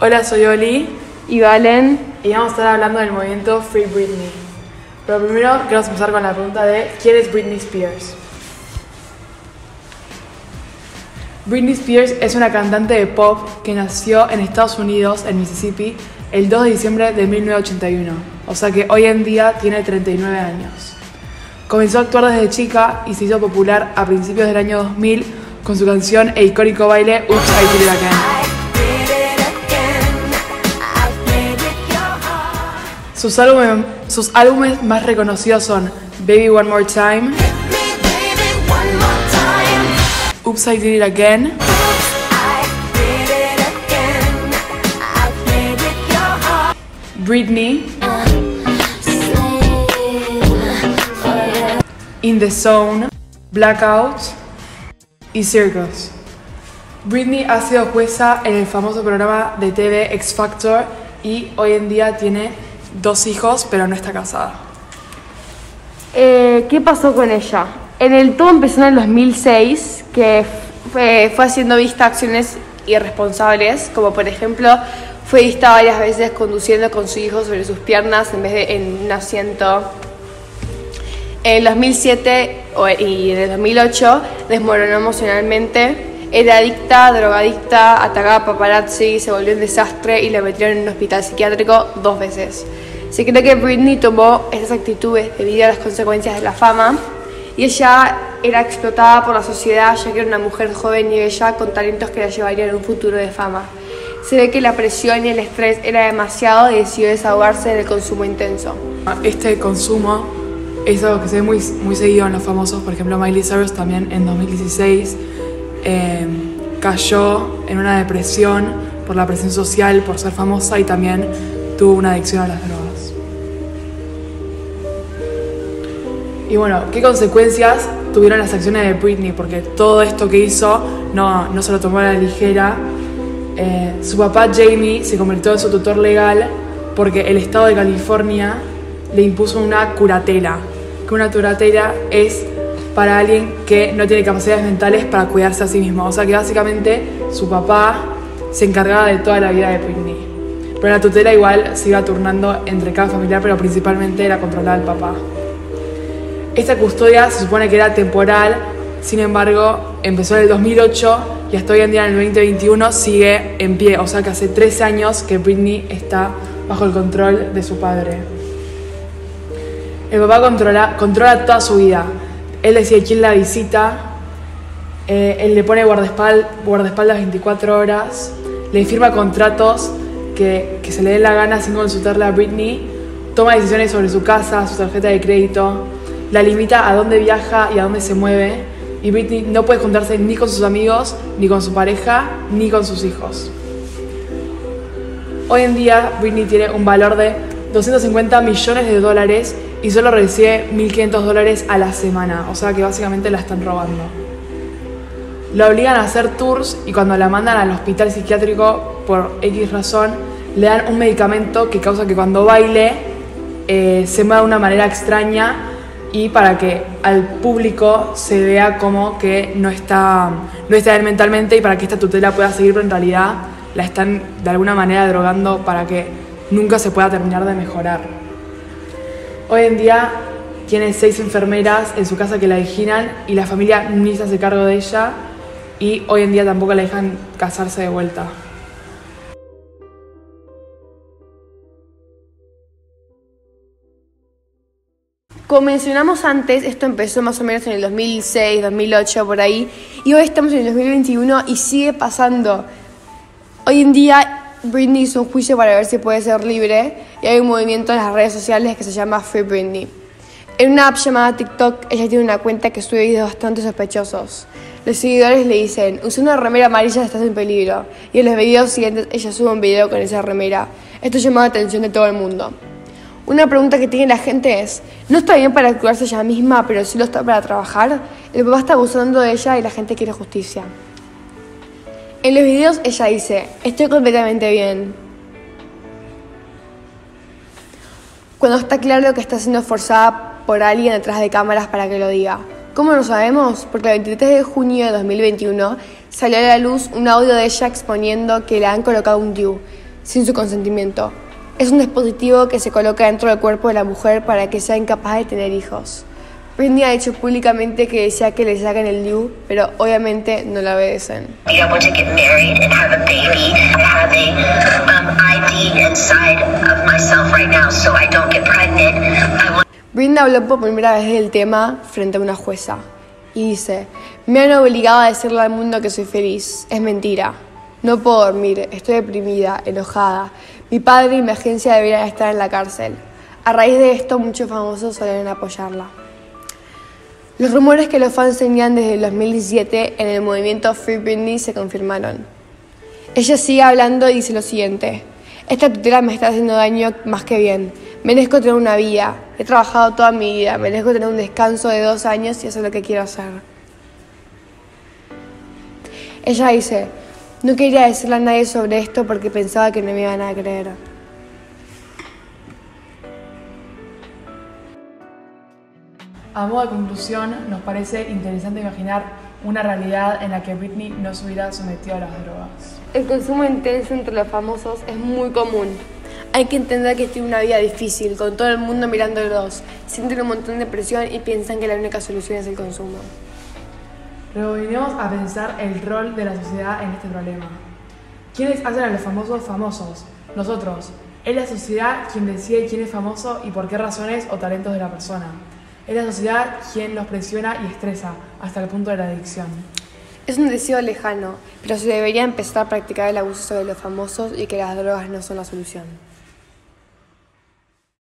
Hola, soy Oli y Valen. y vamos a estar hablando del movimiento Free Britney. Pero primero queremos empezar con la pregunta de ¿quién es Britney Spears? Britney Spears es una cantante de pop que nació en Estados Unidos, en Mississippi, el 2 de diciembre de 1981, o sea que hoy en día tiene 39 años. Comenzó a actuar desde chica y se hizo popular a principios del año 2000 con su canción e icónico baile Oops, I Did It Again. Sus álbumes, sus álbumes más reconocidos son Baby One More Time, Oops, I Did It Again, Britney, In the Zone, Blackout y Circus. Britney ha sido jueza en el famoso programa de TV X Factor y hoy en día tiene dos hijos, pero no está casada. Eh, ¿Qué pasó con ella? En el todo empezó en el 2006, que fue, fue haciendo vista acciones irresponsables, como por ejemplo fue vista varias veces conduciendo con su hijo sobre sus piernas en vez de en un asiento. En el 2007 o- y en el 2008 desmoronó emocionalmente. Era adicta, drogadicta, atacaba paparazzi, se volvió un desastre y la metieron en un hospital psiquiátrico dos veces. Se cree que Britney tomó estas actitudes debido a las consecuencias de la fama y ella era explotada por la sociedad ya que era una mujer joven y bella con talentos que la llevarían a un futuro de fama. Se ve que la presión y el estrés era demasiado y decidió desahogarse del consumo intenso. Este consumo es algo que se ve muy, muy seguido en los famosos, por ejemplo Miley Cyrus también en 2016 eh, cayó en una depresión por la presión social, por ser famosa y también tuvo una adicción a las drogas. Y bueno, ¿qué consecuencias tuvieron las acciones de Britney? Porque todo esto que hizo no, no se lo tomó a la ligera. Eh, su papá Jamie se convirtió en su tutor legal porque el estado de California le impuso una curatela. Que una curatela es para alguien que no tiene capacidades mentales para cuidarse a sí mismo. O sea que básicamente su papá se encargaba de toda la vida de Britney. Pero la tutela igual se iba turnando entre cada familiar, pero principalmente era controlada el papá. Esta custodia se supone que era temporal, sin embargo, empezó en el 2008 y hasta hoy en día, en el 2021, sigue en pie. O sea que hace 13 años que Britney está bajo el control de su padre. El papá controla, controla toda su vida. Él decide quién la visita, eh, él le pone guardaespal- guardaespaldas 24 horas, le firma contratos que, que se le dé la gana sin consultarle a Britney, toma decisiones sobre su casa, su tarjeta de crédito, la limita a dónde viaja y a dónde se mueve, y Britney no puede juntarse ni con sus amigos, ni con su pareja, ni con sus hijos. Hoy en día Britney tiene un valor de 250 millones de dólares y solo recibe 1.500 dólares a la semana, o sea que básicamente la están robando. La obligan a hacer tours y cuando la mandan al hospital psiquiátrico por X razón, le dan un medicamento que causa que cuando baile eh, se mueva de una manera extraña y para que al público se vea como que no está, no está bien mentalmente y para que esta tutela pueda seguir, pero en realidad la están de alguna manera drogando para que nunca se pueda terminar de mejorar. Hoy en día tiene seis enfermeras en su casa que la vigilan y la familia ni se hace cargo de ella y hoy en día tampoco la dejan casarse de vuelta. Como mencionamos antes, esto empezó más o menos en el 2006, 2008, por ahí, y hoy estamos en el 2021 y sigue pasando. Hoy en día Britney hizo un juicio para ver si puede ser libre y hay un movimiento en las redes sociales que se llama Free Britney. En una app llamada TikTok, ella tiene una cuenta que sube videos bastante sospechosos. Los seguidores le dicen, usa una remera amarilla estás en peligro. Y en los videos siguientes ella sube un video con esa remera. Esto llama la atención de todo el mundo. Una pregunta que tiene la gente es, ¿no está bien para curarse ella misma, pero sí lo está para trabajar? El papá está abusando de ella y la gente quiere justicia. En los videos ella dice, estoy completamente bien. Cuando está claro que está siendo forzada por alguien detrás de cámaras para que lo diga. ¿Cómo lo sabemos? Porque el 23 de junio de 2021 salió a la luz un audio de ella exponiendo que le han colocado un DIU. sin su consentimiento. Es un dispositivo que se coloca dentro del cuerpo de la mujer para que sea incapaz de tener hijos. Britney ha dicho públicamente que desea que le saquen el DIU, pero obviamente no la obedecen. um. Britney habló por primera vez del tema frente a una jueza y dice, me han obligado a decirle al mundo que soy feliz. Es mentira. No puedo dormir, estoy deprimida, enojada. Mi padre y mi agencia deberían estar en la cárcel. A raíz de esto, muchos famosos suelen apoyarla. Los rumores que los fans tenían desde el 2017 en el movimiento Free Britney se confirmaron. Ella sigue hablando y dice lo siguiente. Esta tutela me está haciendo daño más que bien. Merezco tener una vida. He trabajado toda mi vida. Merezco tener un descanso de dos años y eso es lo que quiero hacer. Ella dice, no quería decirle a nadie sobre esto porque pensaba que no me iban a creer. A modo de conclusión, nos parece interesante imaginar una realidad en la que Britney no se hubiera sometido a las drogas. El consumo intenso entre los famosos es muy común. Hay que entender que tiene una vida difícil, con todo el mundo mirándolos. Sienten un montón de presión y piensan que la única solución es el consumo. Vinimos a pensar el rol de la sociedad en este problema. ¿Quiénes hacen a los famosos famosos? Nosotros. Es la sociedad quien decide quién es famoso y por qué razones o talentos de la persona. Es la sociedad quien los presiona y estresa hasta el punto de la adicción. Es un deseo lejano, pero se debería empezar a practicar el abuso sobre los famosos y que las drogas no son la solución.